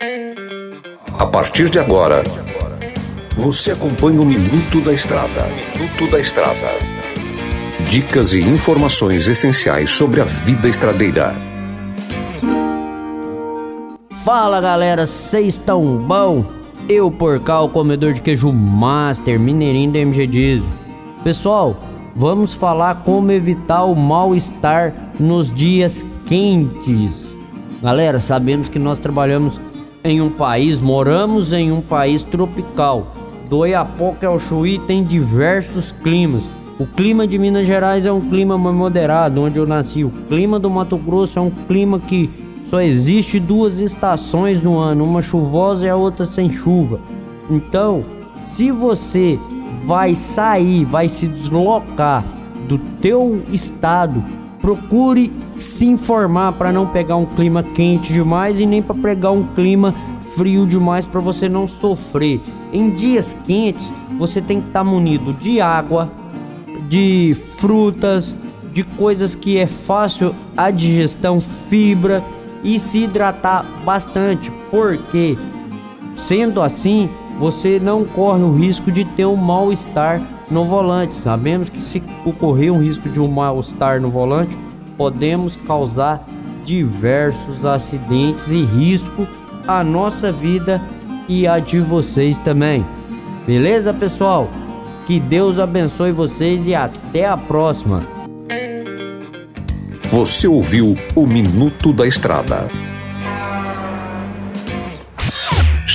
A partir de agora, você acompanha o Minuto da Estrada. Minuto da Estrada. Dicas e informações essenciais sobre a vida estradeira. Fala galera, vocês estão bom? Eu, Porcal, comedor de queijo master, mineirinho da MG Diesel. Pessoal, vamos falar como evitar o mal-estar nos dias quentes. Galera, sabemos que nós trabalhamos em um país, moramos em um país tropical. Do Oiapoque ao Chuí tem diversos climas. O clima de Minas Gerais é um clima mais moderado, onde eu nasci. O clima do Mato Grosso é um clima que só existe duas estações no ano, uma chuvosa e a outra sem chuva. Então, se você vai sair, vai se deslocar do teu estado, procure se informar para não pegar um clima quente demais e nem para pegar um clima frio demais para você não sofrer. Em dias quentes, você tem que estar tá munido de água, de frutas, de coisas que é fácil a digestão, fibra e se hidratar bastante, porque sendo assim, você não corre o risco de ter um mal-estar no volante. Sabemos que se ocorrer um risco de um mal-estar no volante, podemos causar diversos acidentes e risco à nossa vida e a de vocês também. Beleza, pessoal? Que Deus abençoe vocês e até a próxima. Você ouviu o Minuto da Estrada.